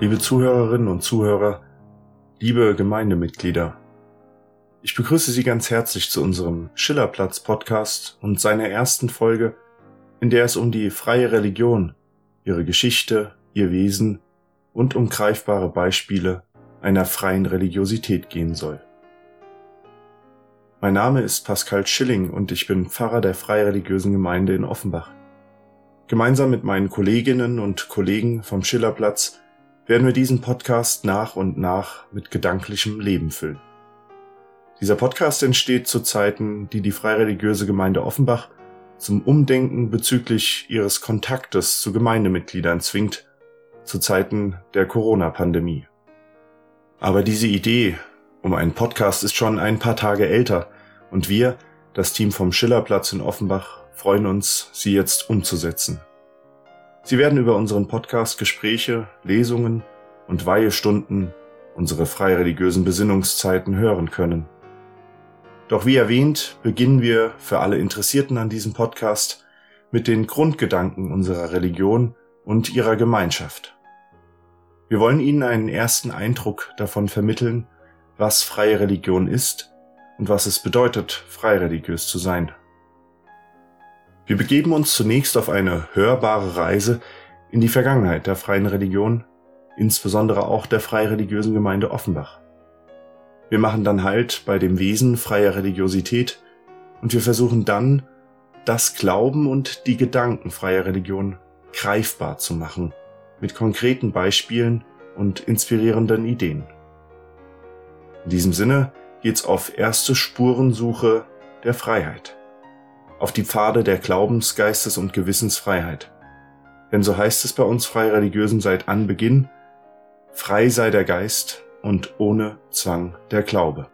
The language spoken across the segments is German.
Liebe Zuhörerinnen und Zuhörer, liebe Gemeindemitglieder, ich begrüße Sie ganz herzlich zu unserem Schillerplatz-Podcast und seiner ersten Folge, in der es um die freie Religion, ihre Geschichte, ihr Wesen und um greifbare Beispiele einer freien Religiosität gehen soll. Mein Name ist Pascal Schilling und ich bin Pfarrer der Freireligiösen Gemeinde in Offenbach. Gemeinsam mit meinen Kolleginnen und Kollegen vom Schillerplatz werden wir diesen Podcast nach und nach mit gedanklichem Leben füllen. Dieser Podcast entsteht zu Zeiten, die die Freireligiöse Gemeinde Offenbach zum Umdenken bezüglich ihres Kontaktes zu Gemeindemitgliedern zwingt, zu Zeiten der Corona-Pandemie. Aber diese Idee um einen Podcast ist schon ein paar Tage älter und wir, das Team vom Schillerplatz in Offenbach, freuen uns, sie jetzt umzusetzen. Sie werden über unseren Podcast Gespräche, Lesungen und Weihestunden, unsere freireligiösen Besinnungszeiten hören können. Doch wie erwähnt, beginnen wir für alle Interessierten an diesem Podcast mit den Grundgedanken unserer Religion und ihrer Gemeinschaft. Wir wollen Ihnen einen ersten Eindruck davon vermitteln, was freie Religion ist und was es bedeutet, freireligiös zu sein. Wir begeben uns zunächst auf eine hörbare Reise in die Vergangenheit der freien Religion, insbesondere auch der freireligiösen Gemeinde Offenbach. Wir machen dann Halt bei dem Wesen freier Religiosität und wir versuchen dann, das Glauben und die Gedanken freier Religion greifbar zu machen, mit konkreten Beispielen und inspirierenden Ideen. In diesem Sinne geht's auf erste Spurensuche der Freiheit auf die Pfade der Glaubens-, Geistes- und Gewissensfreiheit. Denn so heißt es bei uns Freireligiösen seit Anbeginn, frei sei der Geist und ohne Zwang der Glaube.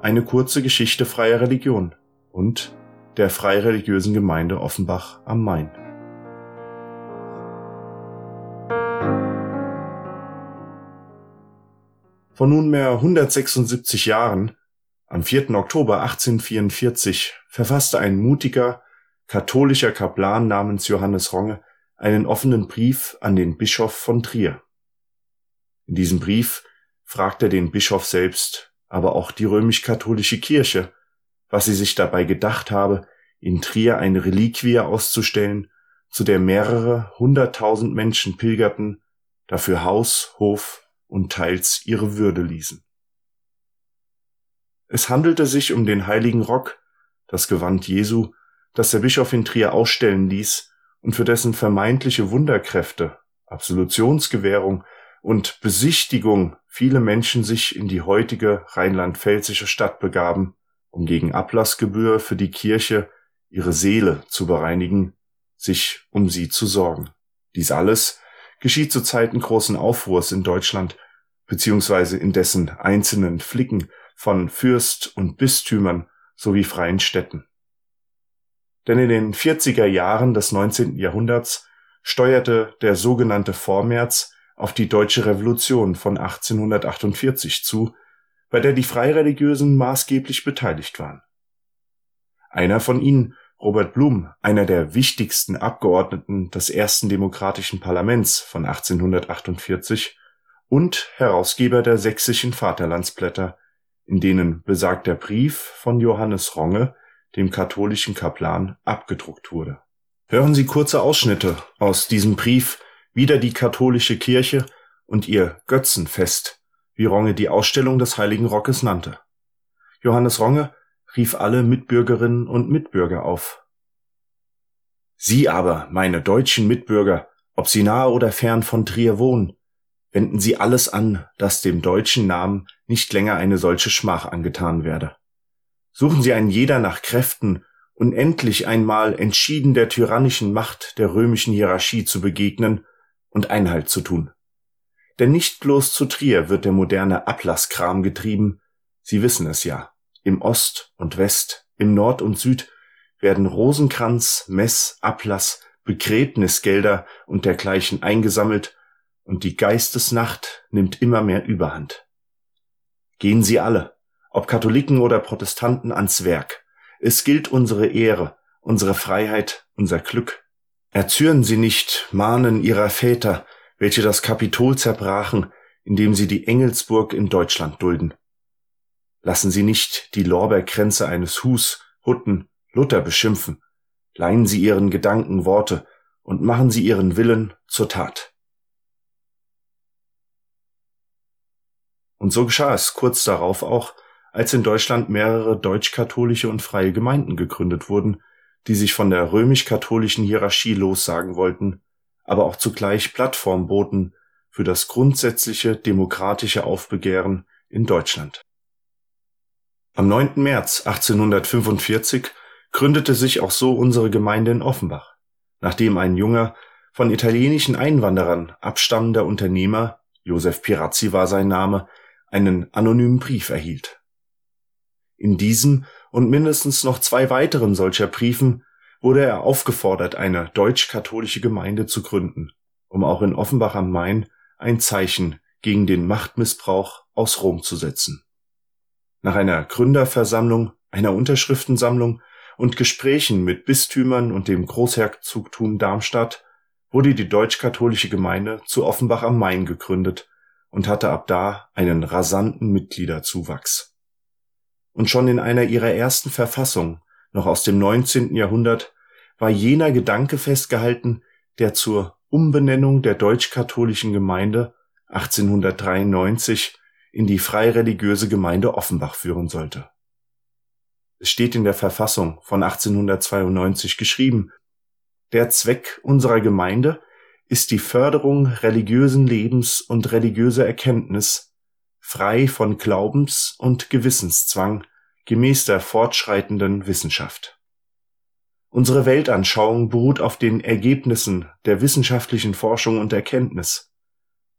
Eine kurze Geschichte freier Religion und der freireligiösen Gemeinde Offenbach am Main. Vor nunmehr 176 Jahren, am 4. Oktober 1844, verfasste ein mutiger, katholischer Kaplan namens Johannes Ronge einen offenen Brief an den Bischof von Trier. In diesem Brief fragt er den Bischof selbst, aber auch die römisch-katholische Kirche, was sie sich dabei gedacht habe, in Trier eine Reliquie auszustellen, zu der mehrere hunderttausend Menschen pilgerten, dafür Haus, Hof und teils ihre Würde ließen. Es handelte sich um den heiligen Rock, das Gewand Jesu, das der Bischof in Trier ausstellen ließ und für dessen vermeintliche Wunderkräfte, Absolutionsgewährung und Besichtigung viele Menschen sich in die heutige rheinland-pfälzische Stadt begaben, um gegen Ablassgebühr für die Kirche ihre Seele zu bereinigen, sich um sie zu sorgen. Dies alles geschieht zu Zeiten großen Aufruhrs in Deutschland, beziehungsweise in dessen einzelnen Flicken von Fürst und Bistümern sowie freien Städten. Denn in den 40er Jahren des 19. Jahrhunderts steuerte der sogenannte Vormärz auf die deutsche Revolution von 1848 zu, bei der die Freireligiösen maßgeblich beteiligt waren. Einer von ihnen Robert Blum, einer der wichtigsten Abgeordneten des ersten demokratischen Parlaments von 1848 und Herausgeber der Sächsischen Vaterlandsblätter, in denen besagter Brief von Johannes Ronge, dem katholischen Kaplan, abgedruckt wurde. Hören Sie kurze Ausschnitte aus diesem Brief Wieder die katholische Kirche und ihr Götzenfest, wie Ronge die Ausstellung des Heiligen Rockes nannte. Johannes Ronge rief alle Mitbürgerinnen und Mitbürger auf. Sie aber, meine deutschen Mitbürger, ob sie nahe oder fern von Trier wohnen, wenden Sie alles an, dass dem deutschen Namen nicht länger eine solche Schmach angetan werde. Suchen Sie einen jeder nach Kräften, unendlich einmal entschieden der tyrannischen Macht der römischen Hierarchie zu begegnen und Einhalt zu tun. Denn nicht bloß zu Trier wird der moderne Ablasskram getrieben, Sie wissen es ja. Im Ost und West, im Nord und Süd werden Rosenkranz, Mess, Ablass, Begräbnisgelder und dergleichen eingesammelt, und die Geistesnacht nimmt immer mehr Überhand. Gehen Sie alle, ob Katholiken oder Protestanten, ans Werk. Es gilt unsere Ehre, unsere Freiheit, unser Glück. Erzürnen Sie nicht Mahnen Ihrer Väter, welche das Kapitol zerbrachen, indem sie die Engelsburg in Deutschland dulden. Lassen Sie nicht die Lorbeerkränze eines Hus, Hutten, Luther beschimpfen. Leihen Sie Ihren Gedanken Worte und machen Sie Ihren Willen zur Tat. Und so geschah es kurz darauf auch, als in Deutschland mehrere deutsch-katholische und freie Gemeinden gegründet wurden, die sich von der römisch-katholischen Hierarchie lossagen wollten, aber auch zugleich Plattform boten für das grundsätzliche demokratische Aufbegehren in Deutschland. Am 9. März 1845 gründete sich auch so unsere Gemeinde in Offenbach, nachdem ein junger, von italienischen Einwanderern abstammender Unternehmer, Josef Pirazzi war sein Name, einen anonymen Brief erhielt. In diesem und mindestens noch zwei weiteren solcher Briefen wurde er aufgefordert, eine deutsch-katholische Gemeinde zu gründen, um auch in Offenbach am Main ein Zeichen gegen den Machtmissbrauch aus Rom zu setzen. Nach einer Gründerversammlung, einer Unterschriftensammlung und Gesprächen mit Bistümern und dem Großherzogtum Darmstadt wurde die deutsch-katholische Gemeinde zu Offenbach am Main gegründet und hatte ab da einen rasanten Mitgliederzuwachs. Und schon in einer ihrer ersten Verfassungen, noch aus dem 19. Jahrhundert, war jener Gedanke festgehalten, der zur Umbenennung der deutsch-katholischen Gemeinde 1893 in die freireligiöse Gemeinde Offenbach führen sollte. Es steht in der Verfassung von 1892 geschrieben, der Zweck unserer Gemeinde ist die Förderung religiösen Lebens und religiöser Erkenntnis, frei von Glaubens- und Gewissenszwang, gemäß der fortschreitenden Wissenschaft. Unsere Weltanschauung beruht auf den Ergebnissen der wissenschaftlichen Forschung und Erkenntnis.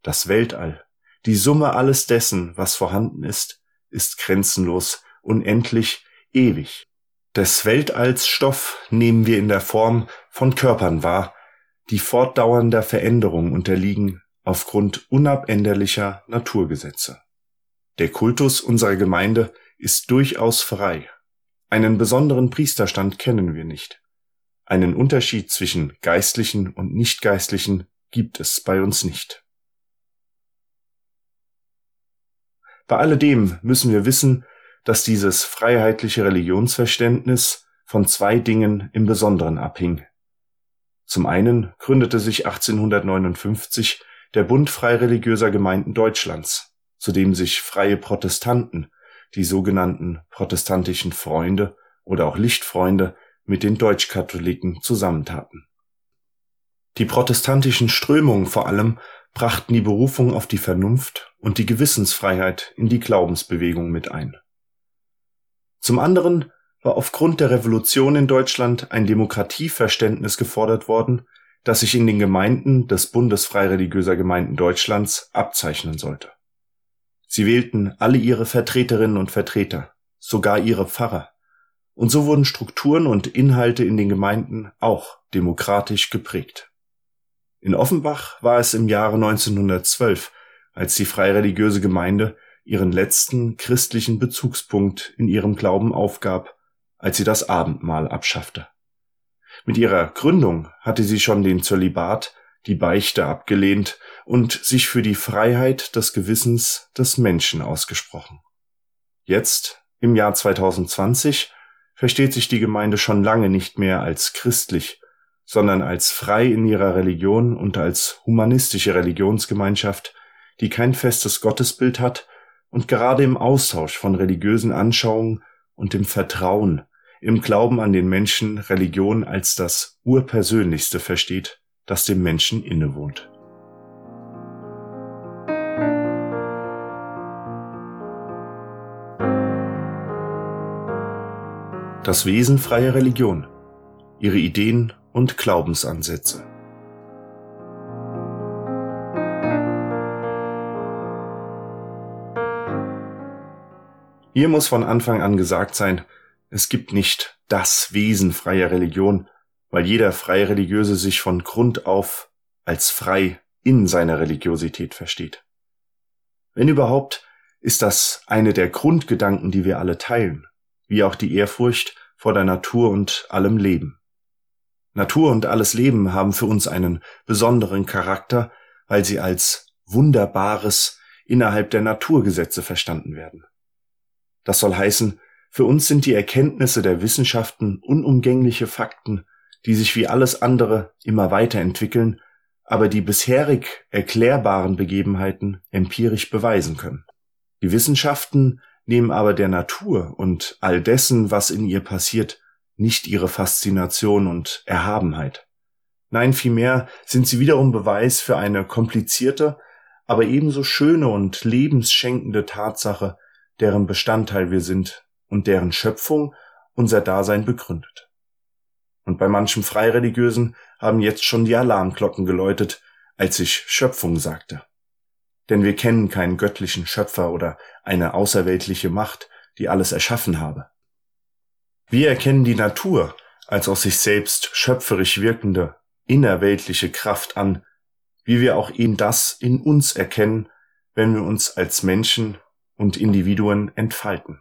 Das Weltall, die Summe alles dessen, was vorhanden ist, ist grenzenlos, unendlich, ewig. Des Weltalls Stoff nehmen wir in der Form von Körpern wahr, die fortdauernder Veränderung unterliegen aufgrund unabänderlicher Naturgesetze. Der Kultus unserer Gemeinde ist durchaus frei. Einen besonderen Priesterstand kennen wir nicht. Einen Unterschied zwischen Geistlichen und Nichtgeistlichen gibt es bei uns nicht. Bei alledem müssen wir wissen, dass dieses freiheitliche Religionsverständnis von zwei Dingen im Besonderen abhing, zum einen gründete sich 1859 der Bund freireligiöser Gemeinden Deutschlands, zu dem sich freie Protestanten, die sogenannten protestantischen Freunde oder auch Lichtfreunde, mit den Deutschkatholiken zusammentaten. Die protestantischen Strömungen vor allem brachten die Berufung auf die Vernunft und die Gewissensfreiheit in die Glaubensbewegung mit ein. Zum anderen war aufgrund der Revolution in Deutschland ein Demokratieverständnis gefordert worden, das sich in den Gemeinden des Bundes freireligiöser Gemeinden Deutschlands abzeichnen sollte. Sie wählten alle ihre Vertreterinnen und Vertreter, sogar ihre Pfarrer, und so wurden Strukturen und Inhalte in den Gemeinden auch demokratisch geprägt. In Offenbach war es im Jahre 1912, als die freireligiöse Gemeinde ihren letzten christlichen Bezugspunkt in ihrem Glauben aufgab als sie das Abendmahl abschaffte. Mit ihrer Gründung hatte sie schon den Zölibat, die Beichte abgelehnt und sich für die Freiheit des Gewissens des Menschen ausgesprochen. Jetzt, im Jahr 2020, versteht sich die Gemeinde schon lange nicht mehr als christlich, sondern als frei in ihrer Religion und als humanistische Religionsgemeinschaft, die kein festes Gottesbild hat und gerade im Austausch von religiösen Anschauungen und im Vertrauen im Glauben an den Menschen Religion als das Urpersönlichste versteht, das dem Menschen innewohnt. Das Wesen freier Religion, ihre Ideen und Glaubensansätze. Hier muss von Anfang an gesagt sein, es gibt nicht das Wesen freier Religion, weil jeder freie Religiöse sich von Grund auf als frei in seiner Religiosität versteht. Wenn überhaupt, ist das eine der Grundgedanken, die wir alle teilen, wie auch die Ehrfurcht vor der Natur und allem Leben. Natur und alles Leben haben für uns einen besonderen Charakter, weil sie als Wunderbares innerhalb der Naturgesetze verstanden werden. Das soll heißen, für uns sind die Erkenntnisse der Wissenschaften unumgängliche Fakten, die sich wie alles andere immer weiterentwickeln, aber die bisherig erklärbaren Begebenheiten empirisch beweisen können. Die Wissenschaften nehmen aber der Natur und all dessen, was in ihr passiert, nicht ihre Faszination und Erhabenheit. Nein, vielmehr sind sie wiederum Beweis für eine komplizierte, aber ebenso schöne und lebensschenkende Tatsache, deren Bestandteil wir sind und deren Schöpfung unser Dasein begründet. Und bei manchem Freireligiösen haben jetzt schon die Alarmglocken geläutet, als ich Schöpfung sagte. Denn wir kennen keinen göttlichen Schöpfer oder eine außerweltliche Macht, die alles erschaffen habe. Wir erkennen die Natur als aus sich selbst schöpferisch wirkende, innerweltliche Kraft an, wie wir auch eben das in uns erkennen, wenn wir uns als Menschen und Individuen entfalten.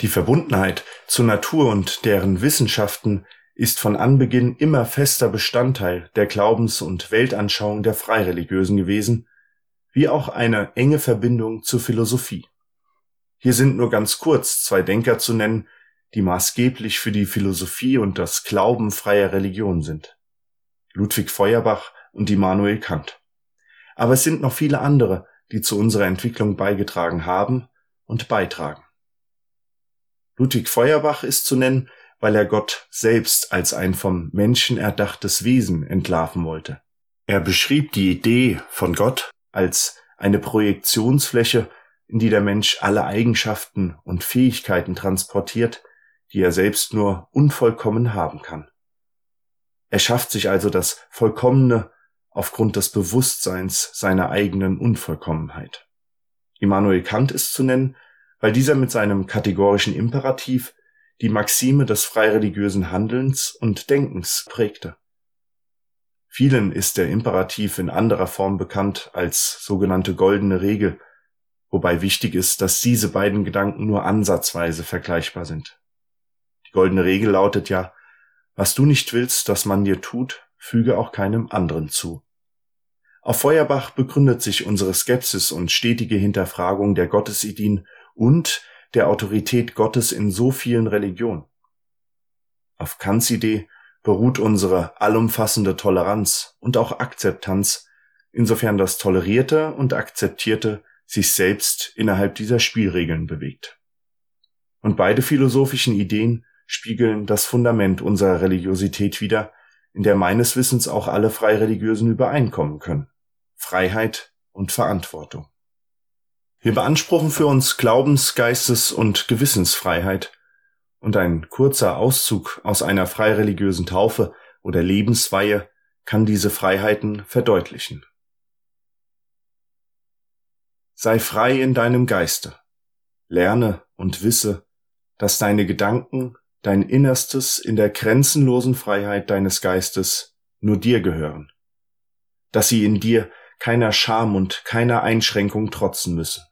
Die Verbundenheit zur Natur und deren Wissenschaften ist von Anbeginn immer fester Bestandteil der Glaubens- und Weltanschauung der Freireligiösen gewesen, wie auch eine enge Verbindung zur Philosophie. Hier sind nur ganz kurz zwei Denker zu nennen, die maßgeblich für die Philosophie und das Glauben freier Religion sind. Ludwig Feuerbach und Immanuel Kant. Aber es sind noch viele andere, die zu unserer Entwicklung beigetragen haben und beitragen. Ludwig Feuerbach ist zu nennen, weil er Gott selbst als ein vom Menschen erdachtes Wesen entlarven wollte. Er beschrieb die Idee von Gott als eine Projektionsfläche, in die der Mensch alle Eigenschaften und Fähigkeiten transportiert, die er selbst nur unvollkommen haben kann. Er schafft sich also das Vollkommene aufgrund des Bewusstseins seiner eigenen Unvollkommenheit. Immanuel Kant ist zu nennen, weil dieser mit seinem kategorischen Imperativ die Maxime des freireligiösen Handelns und Denkens prägte. Vielen ist der Imperativ in anderer Form bekannt als sogenannte goldene Regel, wobei wichtig ist, dass diese beiden Gedanken nur ansatzweise vergleichbar sind. Goldene Regel lautet ja, was du nicht willst, dass man dir tut, füge auch keinem anderen zu. Auf Feuerbach begründet sich unsere Skepsis und stetige Hinterfragung der Gottesideen und der Autorität Gottes in so vielen Religionen. Auf Kants Idee beruht unsere allumfassende Toleranz und auch Akzeptanz, insofern das Tolerierte und Akzeptierte sich selbst innerhalb dieser Spielregeln bewegt. Und beide philosophischen Ideen spiegeln das Fundament unserer Religiosität wider, in der meines Wissens auch alle Freireligiösen übereinkommen können. Freiheit und Verantwortung. Wir beanspruchen für uns Glaubens-, Geistes- und Gewissensfreiheit. Und ein kurzer Auszug aus einer freireligiösen Taufe oder Lebensweihe kann diese Freiheiten verdeutlichen. Sei frei in deinem Geiste. Lerne und wisse, dass deine Gedanken, dein Innerstes in der grenzenlosen Freiheit deines Geistes nur dir gehören. Dass sie in dir keiner Scham und keiner Einschränkung trotzen müssen.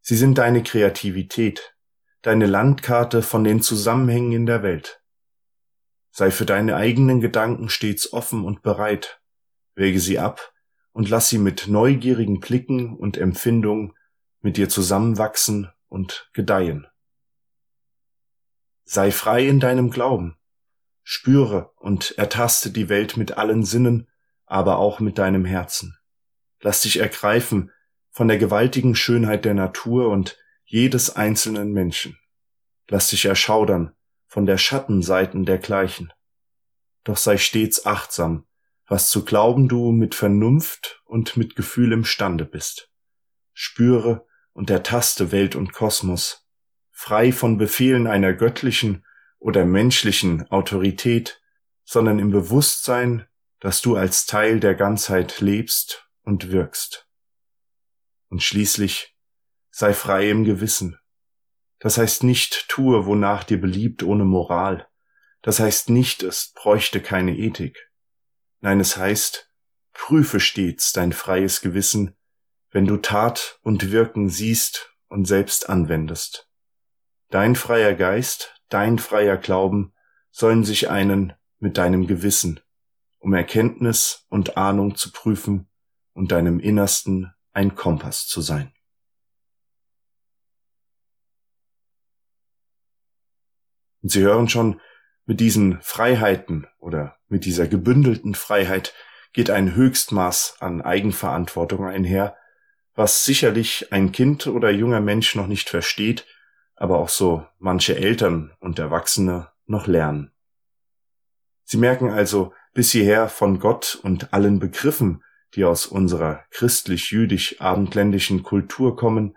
Sie sind deine Kreativität, deine Landkarte von den Zusammenhängen in der Welt. Sei für deine eigenen Gedanken stets offen und bereit, wäge sie ab und lass sie mit neugierigen Blicken und Empfindungen mit dir zusammenwachsen und gedeihen. Sei frei in deinem Glauben, spüre und ertaste die Welt mit allen Sinnen, aber auch mit deinem Herzen. Lass dich ergreifen von der gewaltigen Schönheit der Natur und jedes einzelnen Menschen. Lass dich erschaudern von der Schattenseiten dergleichen. Doch sei stets achtsam, was zu glauben du mit Vernunft und mit Gefühl imstande bist. Spüre und ertaste Welt und Kosmos, frei von Befehlen einer göttlichen oder menschlichen Autorität, sondern im Bewusstsein, dass du als Teil der Ganzheit lebst und wirkst. Und schließlich sei frei im Gewissen. Das heißt nicht, tue, wonach dir beliebt, ohne Moral. Das heißt nicht, es bräuchte keine Ethik. Nein, es heißt, prüfe stets dein freies Gewissen, wenn du Tat und Wirken siehst und selbst anwendest. Dein freier Geist, dein freier Glauben sollen sich einen mit deinem Gewissen, um Erkenntnis und Ahnung zu prüfen und deinem Innersten ein Kompass zu sein. Und Sie hören schon, mit diesen Freiheiten oder mit dieser gebündelten Freiheit geht ein Höchstmaß an Eigenverantwortung einher, was sicherlich ein Kind oder junger Mensch noch nicht versteht, aber auch so manche Eltern und Erwachsene noch lernen. Sie merken also bis hierher von Gott und allen Begriffen, die aus unserer christlich-jüdisch-abendländischen Kultur kommen,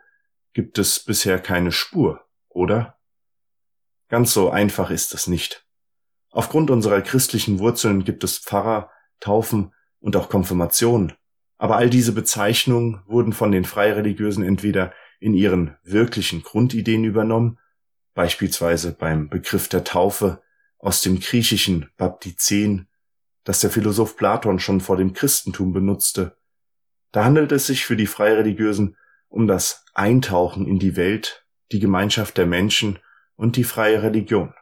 gibt es bisher keine Spur, oder? Ganz so einfach ist es nicht. Aufgrund unserer christlichen Wurzeln gibt es Pfarrer, Taufen und auch Konfirmation. Aber all diese Bezeichnungen wurden von den Freireligiösen entweder in ihren wirklichen Grundideen übernommen, beispielsweise beim Begriff der Taufe aus dem griechischen Baptizen, das der Philosoph Platon schon vor dem Christentum benutzte. Da handelt es sich für die Freireligiösen um das Eintauchen in die Welt, die Gemeinschaft der Menschen und die freie Religion.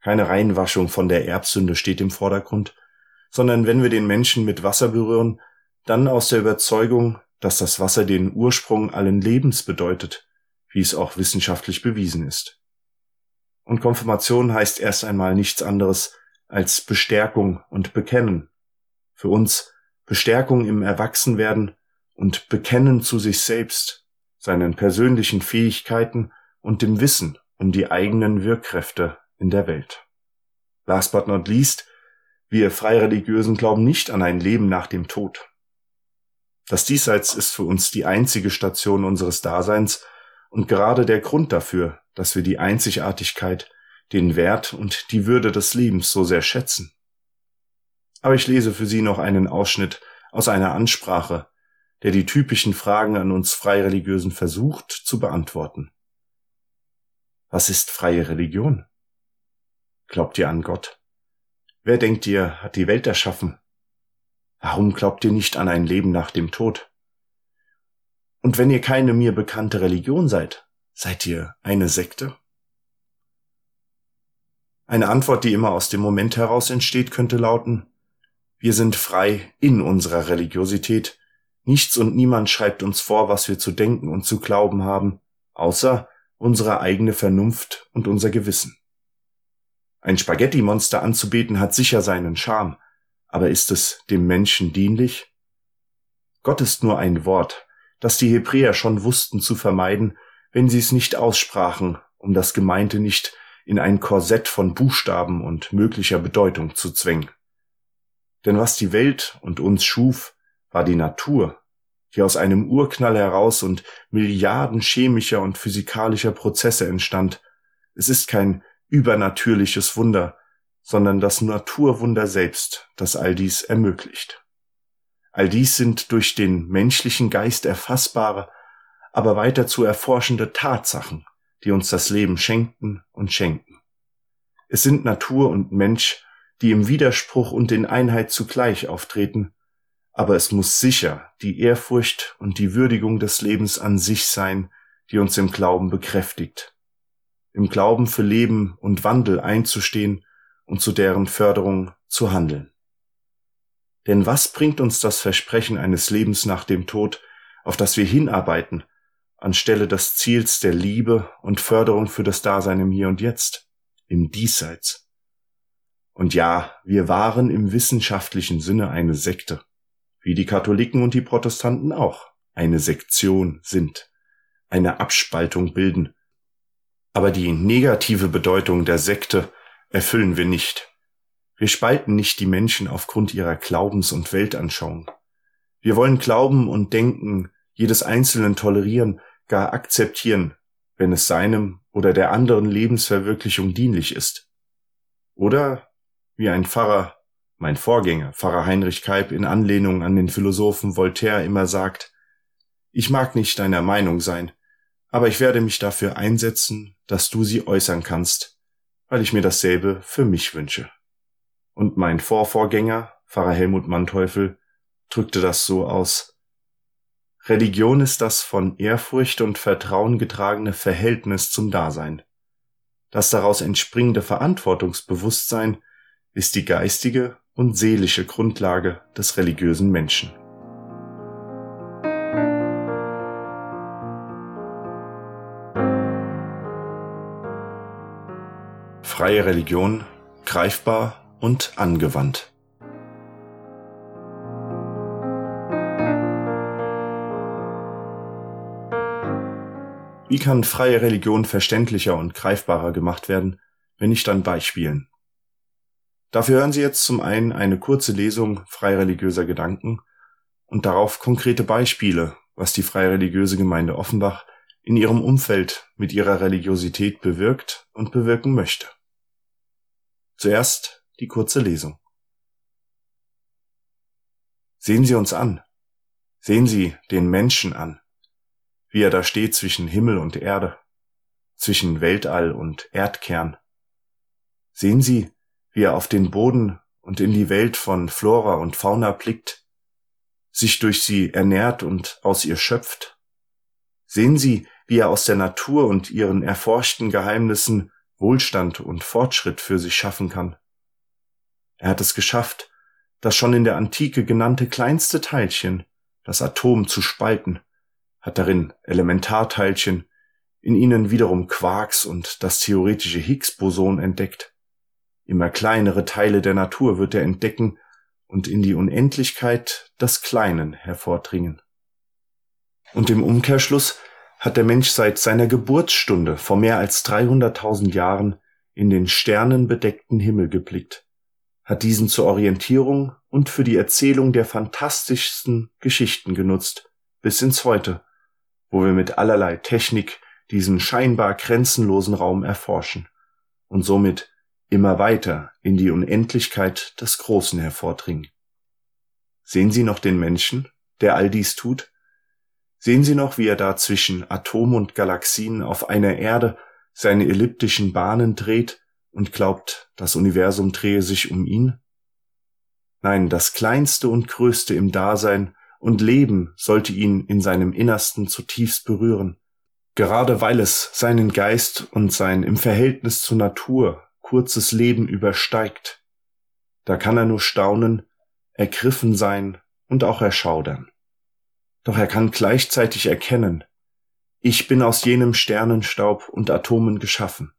Keine Reinwaschung von der Erbsünde steht im Vordergrund, sondern wenn wir den Menschen mit Wasser berühren, dann aus der Überzeugung, dass das Wasser den Ursprung allen Lebens bedeutet, wie es auch wissenschaftlich bewiesen ist. Und Konfirmation heißt erst einmal nichts anderes als Bestärkung und Bekennen. Für uns Bestärkung im Erwachsenwerden und Bekennen zu sich selbst, seinen persönlichen Fähigkeiten und dem Wissen um die eigenen Wirkkräfte in der Welt. Last but not least, wir Freireligiösen glauben nicht an ein Leben nach dem Tod. Das Diesseits ist für uns die einzige Station unseres Daseins und gerade der Grund dafür, dass wir die Einzigartigkeit, den Wert und die Würde des Lebens so sehr schätzen. Aber ich lese für Sie noch einen Ausschnitt aus einer Ansprache, der die typischen Fragen an uns Freireligiösen versucht zu beantworten. Was ist freie Religion? Glaubt ihr an Gott? Wer denkt ihr, hat die Welt erschaffen? Warum glaubt ihr nicht an ein Leben nach dem Tod? Und wenn ihr keine mir bekannte Religion seid, seid ihr eine Sekte? Eine Antwort, die immer aus dem Moment heraus entsteht, könnte lauten, wir sind frei in unserer Religiosität, nichts und niemand schreibt uns vor, was wir zu denken und zu glauben haben, außer unsere eigene Vernunft und unser Gewissen. Ein Spaghetti-Monster anzubeten hat sicher seinen Charme, aber ist es dem Menschen dienlich? Gott ist nur ein Wort, das die Hebräer schon wussten zu vermeiden, wenn sie es nicht aussprachen, um das Gemeinte nicht in ein Korsett von Buchstaben und möglicher Bedeutung zu zwängen. Denn was die Welt und uns schuf, war die Natur, die aus einem Urknall heraus und Milliarden chemischer und physikalischer Prozesse entstand. Es ist kein übernatürliches Wunder, sondern das Naturwunder selbst, das all dies ermöglicht. All dies sind durch den menschlichen Geist erfassbare, aber weiter zu erforschende Tatsachen, die uns das Leben schenken und schenken. Es sind Natur und Mensch, die im Widerspruch und in Einheit zugleich auftreten aber es muss sicher die Ehrfurcht und die Würdigung des Lebens an sich sein, die uns im Glauben bekräftigt. Im Glauben für Leben und Wandel einzustehen und zu deren Förderung zu handeln. Denn was bringt uns das Versprechen eines Lebens nach dem Tod, auf das wir hinarbeiten, anstelle des Ziels der Liebe und Förderung für das Dasein im Hier und Jetzt, im Diesseits? Und ja, wir waren im wissenschaftlichen Sinne eine Sekte wie die Katholiken und die Protestanten auch, eine Sektion sind, eine Abspaltung bilden. Aber die negative Bedeutung der Sekte erfüllen wir nicht. Wir spalten nicht die Menschen aufgrund ihrer Glaubens- und Weltanschauung. Wir wollen Glauben und Denken jedes Einzelnen tolerieren, gar akzeptieren, wenn es seinem oder der anderen Lebensverwirklichung dienlich ist. Oder, wie ein Pfarrer mein Vorgänger, Pfarrer Heinrich Kalb, in Anlehnung an den Philosophen Voltaire immer sagt, ich mag nicht deiner Meinung sein, aber ich werde mich dafür einsetzen, dass du sie äußern kannst, weil ich mir dasselbe für mich wünsche. Und mein Vorvorgänger, Pfarrer Helmut Manteuffel, drückte das so aus, Religion ist das von Ehrfurcht und Vertrauen getragene Verhältnis zum Dasein. Das daraus entspringende Verantwortungsbewusstsein ist die geistige und seelische Grundlage des religiösen Menschen. Freie Religion greifbar und angewandt. Wie kann freie Religion verständlicher und greifbarer gemacht werden, wenn nicht an Beispielen? Dafür hören Sie jetzt zum einen eine kurze Lesung freireligiöser Gedanken und darauf konkrete Beispiele, was die freireligiöse Gemeinde Offenbach in ihrem Umfeld mit ihrer Religiosität bewirkt und bewirken möchte. Zuerst die kurze Lesung. Sehen Sie uns an. Sehen Sie den Menschen an wie er da steht zwischen Himmel und Erde, zwischen Weltall und Erdkern. Sehen Sie, wie er auf den Boden und in die Welt von Flora und Fauna blickt, sich durch sie ernährt und aus ihr schöpft. Sehen Sie, wie er aus der Natur und ihren erforschten Geheimnissen Wohlstand und Fortschritt für sich schaffen kann. Er hat es geschafft, das schon in der Antike genannte kleinste Teilchen, das Atom, zu spalten hat darin Elementarteilchen, in ihnen wiederum Quarks und das theoretische Higgs-Boson entdeckt. Immer kleinere Teile der Natur wird er entdecken und in die Unendlichkeit des Kleinen hervordringen. Und im Umkehrschluss hat der Mensch seit seiner Geburtsstunde vor mehr als 300.000 Jahren in den sternenbedeckten Himmel geblickt, hat diesen zur Orientierung und für die Erzählung der fantastischsten Geschichten genutzt, bis ins Heute, wo wir mit allerlei Technik diesen scheinbar grenzenlosen Raum erforschen und somit immer weiter in die Unendlichkeit des Großen hervordringen. Sehen Sie noch den Menschen, der all dies tut? Sehen Sie noch, wie er da zwischen Atom und Galaxien auf einer Erde seine elliptischen Bahnen dreht und glaubt, das Universum drehe sich um ihn? Nein, das Kleinste und Größte im Dasein und Leben sollte ihn in seinem Innersten zutiefst berühren, gerade weil es seinen Geist und sein im Verhältnis zur Natur kurzes Leben übersteigt. Da kann er nur staunen, ergriffen sein und auch erschaudern. Doch er kann gleichzeitig erkennen, ich bin aus jenem Sternenstaub und Atomen geschaffen.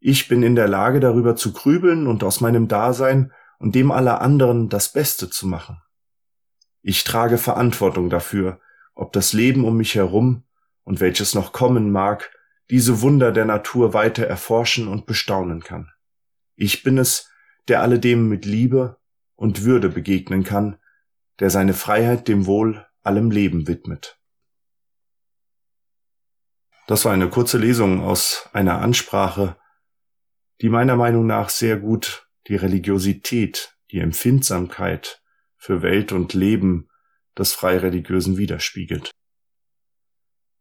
Ich bin in der Lage darüber zu grübeln und aus meinem Dasein und dem aller anderen das Beste zu machen. Ich trage Verantwortung dafür, ob das Leben um mich herum und welches noch kommen mag, diese Wunder der Natur weiter erforschen und bestaunen kann. Ich bin es, der alledem mit Liebe und Würde begegnen kann, der seine Freiheit dem Wohl allem Leben widmet. Das war eine kurze Lesung aus einer Ansprache, die meiner Meinung nach sehr gut die Religiosität, die Empfindsamkeit für Welt und Leben des Freireligiösen widerspiegelt.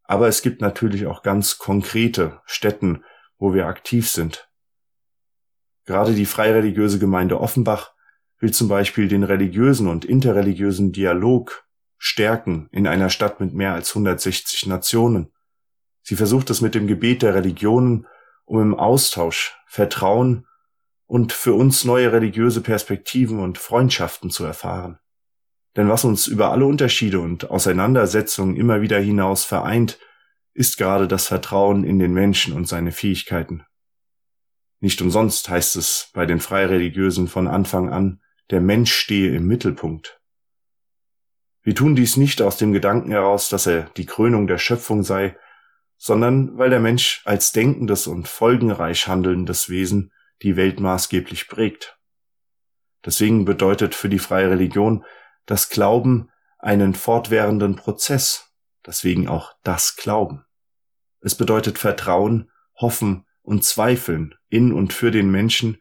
Aber es gibt natürlich auch ganz konkrete Städten, wo wir aktiv sind. Gerade die freireligiöse Gemeinde Offenbach will zum Beispiel den religiösen und interreligiösen Dialog stärken in einer Stadt mit mehr als 160 Nationen. Sie versucht es mit dem Gebet der Religionen, um im Austausch Vertrauen und für uns neue religiöse Perspektiven und Freundschaften zu erfahren. Denn was uns über alle Unterschiede und Auseinandersetzungen immer wieder hinaus vereint, ist gerade das Vertrauen in den Menschen und seine Fähigkeiten. Nicht umsonst heißt es bei den Freireligiösen von Anfang an, der Mensch stehe im Mittelpunkt. Wir tun dies nicht aus dem Gedanken heraus, dass er die Krönung der Schöpfung sei, sondern weil der Mensch als denkendes und folgenreich handelndes Wesen die Welt maßgeblich prägt. Deswegen bedeutet für die freie Religion das Glauben einen fortwährenden Prozess, deswegen auch das Glauben. Es bedeutet Vertrauen, Hoffen und Zweifeln in und für den Menschen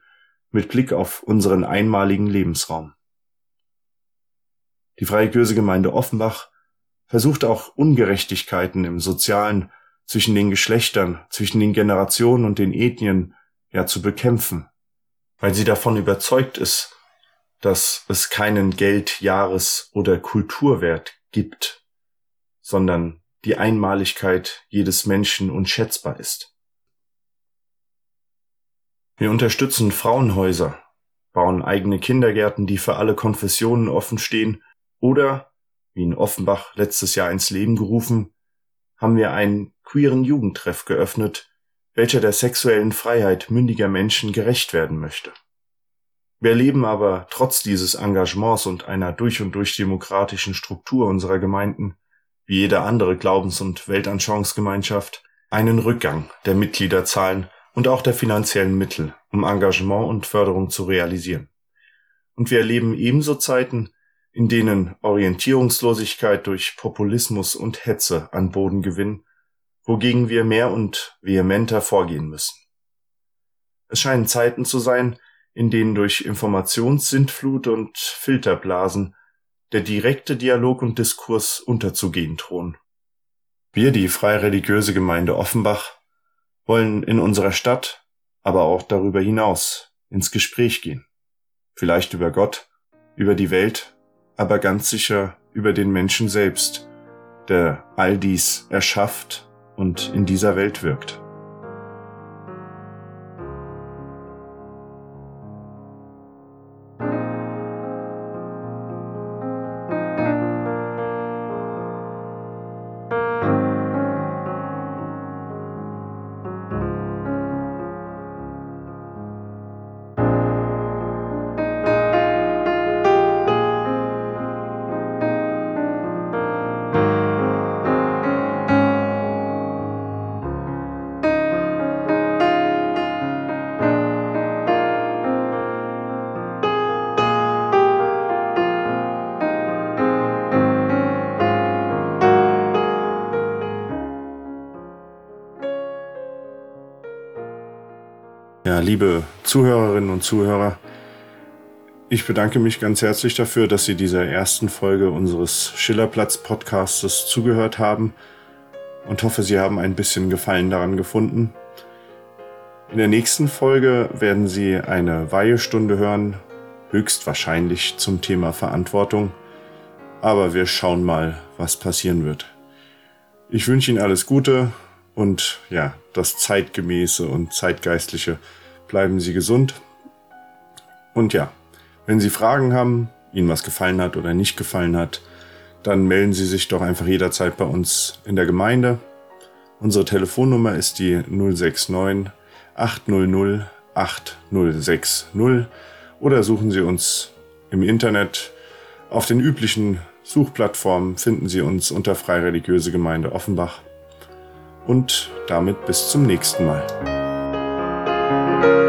mit Blick auf unseren einmaligen Lebensraum. Die Freikirche Gemeinde Offenbach versucht auch Ungerechtigkeiten im Sozialen zwischen den Geschlechtern, zwischen den Generationen und den Ethnien ja zu bekämpfen, weil sie davon überzeugt ist, dass es keinen Geld-, Jahres- oder Kulturwert gibt, sondern die Einmaligkeit jedes Menschen unschätzbar ist. Wir unterstützen Frauenhäuser, bauen eigene Kindergärten, die für alle Konfessionen offen stehen, oder, wie in Offenbach letztes Jahr ins Leben gerufen, haben wir einen queeren Jugendtreff geöffnet, welcher der sexuellen Freiheit mündiger Menschen gerecht werden möchte. Wir erleben aber trotz dieses Engagements und einer durch und durch demokratischen Struktur unserer Gemeinden, wie jede andere Glaubens- und Weltanschauungsgemeinschaft, einen Rückgang der Mitgliederzahlen und auch der finanziellen Mittel, um Engagement und Förderung zu realisieren. Und wir erleben ebenso Zeiten, in denen Orientierungslosigkeit durch Populismus und Hetze an Boden gewinnen, wogegen wir mehr und vehementer vorgehen müssen. Es scheinen Zeiten zu sein, in denen durch Informationssintflut und Filterblasen der direkte Dialog und Diskurs unterzugehen drohen. Wir, die freireligiöse Gemeinde Offenbach, wollen in unserer Stadt, aber auch darüber hinaus ins Gespräch gehen. Vielleicht über Gott, über die Welt, aber ganz sicher über den Menschen selbst, der all dies erschafft und in dieser Welt wirkt. Ja, liebe Zuhörerinnen und Zuhörer, ich bedanke mich ganz herzlich dafür, dass Sie dieser ersten Folge unseres Schillerplatz-Podcastes zugehört haben und hoffe, Sie haben ein bisschen Gefallen daran gefunden. In der nächsten Folge werden Sie eine Weihestunde hören, höchstwahrscheinlich zum Thema Verantwortung, aber wir schauen mal, was passieren wird. Ich wünsche Ihnen alles Gute und ja, das Zeitgemäße und Zeitgeistliche bleiben Sie gesund. Und ja, wenn Sie Fragen haben, Ihnen was gefallen hat oder nicht gefallen hat, dann melden Sie sich doch einfach jederzeit bei uns in der Gemeinde. Unsere Telefonnummer ist die 069 800 8060 oder suchen Sie uns im Internet. Auf den üblichen Suchplattformen finden Sie uns unter Freireligiöse Gemeinde Offenbach. Und damit bis zum nächsten Mal. Thank you.